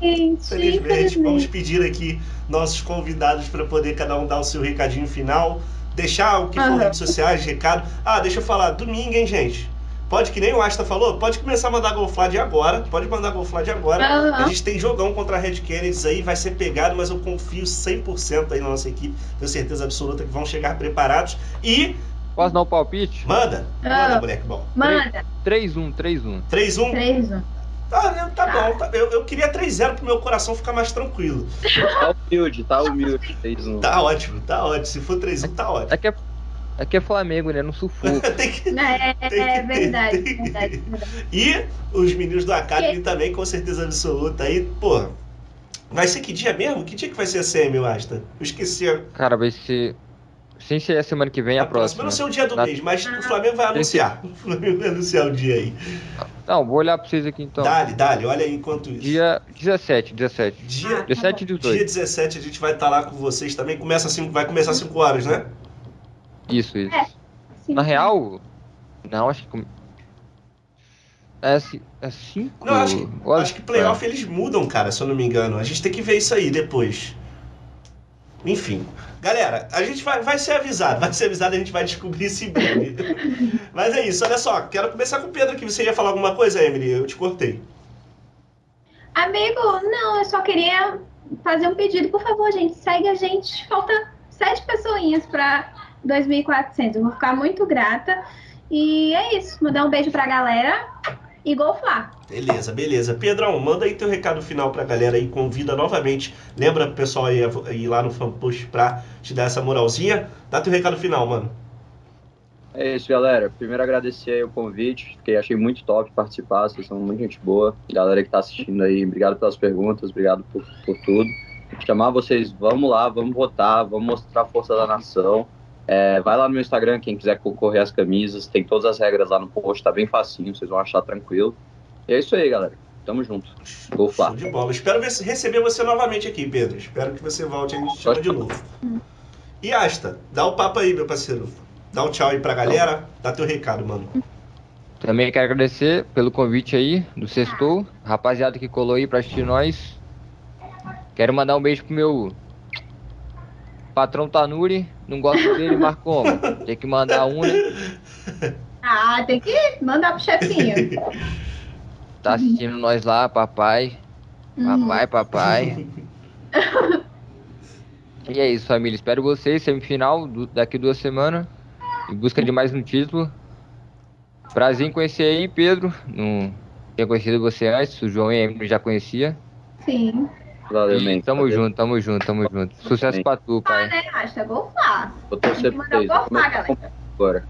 Infelizmente, Felizmente, vamos pedir aqui nossos convidados para poder cada um dar o seu recadinho final, deixar o que for Aham. redes sociais, recado. Ah, deixa eu falar, domingo, hein, gente? Pode, que nem o Asta falou, pode começar a mandar Golflad agora. Pode mandar Golflad agora. Aham. A gente tem jogão contra a Red Kennedys aí, vai ser pegado, mas eu confio 100% aí na nossa equipe. Tenho certeza absoluta que vão chegar preparados. E Posso dar um palpite? manda, Ah. manda, moleque bom. Manda, 3-1, 3-1. 3-1. 3, 1. Tá, tá bom. tá- eu, eu queria 3-0 pro meu coração ficar mais tranquilo. Tá humilde, tá humilde. Fez um... Tá ótimo, tá ótimo. Se for 3-1, tá ótimo. É que é, é que é Flamengo, né? Não sufoco. Tem que- É, Tem é verdade, tem- verdade, verdade. E os meninos do Academy também, com certeza absoluta. Aí, pô, vai ser que dia mesmo? Que dia que vai ser a CM, Asta? Eu esqueci. A, Cara, vai ser. Sem ser a semana que vem, a, a próxima. Próxima. não sei o dia do Na- mês, mas o Flamengo vai anunciar. O Flamengo vai anunciar o dia aí. Não, vou olhar pra vocês aqui então. Dale, dale, olha aí enquanto isso. Dia 17, 17. Dia, 17 do dia 2. 17 a gente vai estar lá com vocês também. Começa cinco, vai começar às 5 horas, né? Isso, isso. Sim. Na real, não, acho que. come- É 5. Não, acho que, acho que playoff eles mudam, cara, se eu não me engano. A gente tem que ver isso aí depois. Enfim. Galera, a gente vai, vai ser avisado, vai ser avisado e a gente vai descobrir esse breve. Mas é isso, olha só, quero começar com o Pedro aqui. Você ia falar alguma coisa, Emily? Eu te cortei. Amigo, não, eu só queria fazer um pedido. Por favor, gente, segue a gente. Falta sete pessoinhas para 2.400. Eu vou ficar muito grata. E é isso. Mandar um beijo pra galera e golfar. Beleza, beleza. Pedrão, manda aí teu recado final pra galera aí, convida novamente. Lembra pro pessoal aí ir lá no fanpost pra te dar essa moralzinha? Dá teu recado final, mano. É isso, galera. Primeiro agradecer aí o convite, fiquei achei muito top participar, vocês são muito gente boa. Galera que tá assistindo aí, obrigado pelas perguntas, obrigado por, por tudo. Chamar vocês, vamos lá, vamos votar, vamos mostrar a força da nação. É, vai lá no meu Instagram, quem quiser concorrer às camisas, tem todas as regras lá no post, tá bem facinho, vocês vão achar tranquilo. E é isso aí, galera. Tamo junto. Show falar. de bola. Espero ver- receber você novamente aqui, Pedro. Espero que você volte e a gente te chama de novo. E Asta, dá o papo aí, meu parceiro. Dá um tchau aí pra galera. Dá teu recado, mano. Também quero agradecer pelo convite aí do Sextou, rapaziada que colou aí pra assistir nós. Quero mandar um beijo pro meu patrão Tanuri, não gosto dele, mas como? Tem que mandar um, né? Ah, tem que mandar pro chefinho. Tá assistindo nós lá, papai. Uhum. Papai, papai. e é isso, família. Espero vocês, semifinal, do- daqui duas semanas. Em busca de mais um título. Prazer em conhecer aí, Pedro. Não tinha conhecido você antes, o João e a Emily já conhecia. Sim. Valeu, man. tamo Valeu. junto, tamo junto, tamo junto. Sucesso pra tu, Ah, pai. né, Rasta? Golfar. Vou torcer pra mandar vocês. golfar, galera. agora.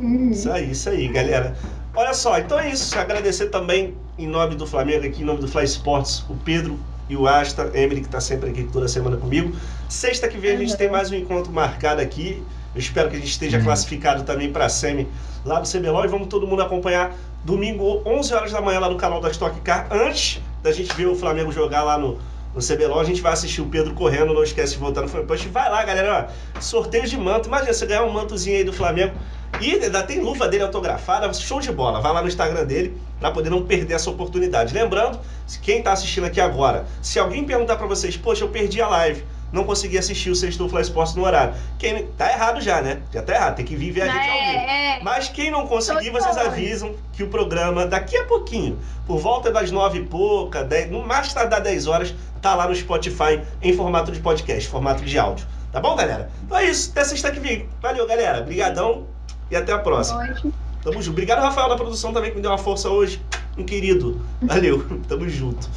Hum. Isso aí, isso aí, galera. Olha só, então é isso. Agradecer também, em nome do Flamengo, aqui em nome do Fly Sports, o Pedro e o Asta, Emily, que tá sempre aqui toda semana comigo. Sexta que vem a gente tem mais um encontro marcado aqui. Eu espero que a gente esteja classificado também para a Semi lá no CBLOL e vamos todo mundo acompanhar domingo, 11 horas da manhã, lá no canal da Stock Car. Antes da gente ver o Flamengo jogar lá no, no CBLOL, a gente vai assistir o Pedro correndo. Não esquece de voltar no fanpost. Vai lá, galera. Ó, sorteio de manto. Imagina você ganhar um mantozinho aí do Flamengo. E ainda tem luva dele autografada, show de bola. Vai lá no Instagram dele para poder não perder essa oportunidade. Lembrando, quem tá assistindo aqui agora, se alguém perguntar para vocês, poxa, eu perdi a live, não consegui assistir o Sexto Fly Sports no horário. Quem tá errado já, né? Já tá errado, tem que vir ver a gente ao vivo. É, é. Mas quem não conseguir, vocês doido. avisam que o programa, daqui a pouquinho, por volta das nove e pouca, dez, no mais tardar 10 horas, tá lá no Spotify em formato de podcast, formato de áudio. Tá bom, galera? Então é isso, até sexta que vem. Valeu, galera. Obrigadão e até a próxima. Tamo junto. Obrigado, Rafael, da produção também, que me deu uma força hoje. Um querido. Valeu. Tamo junto.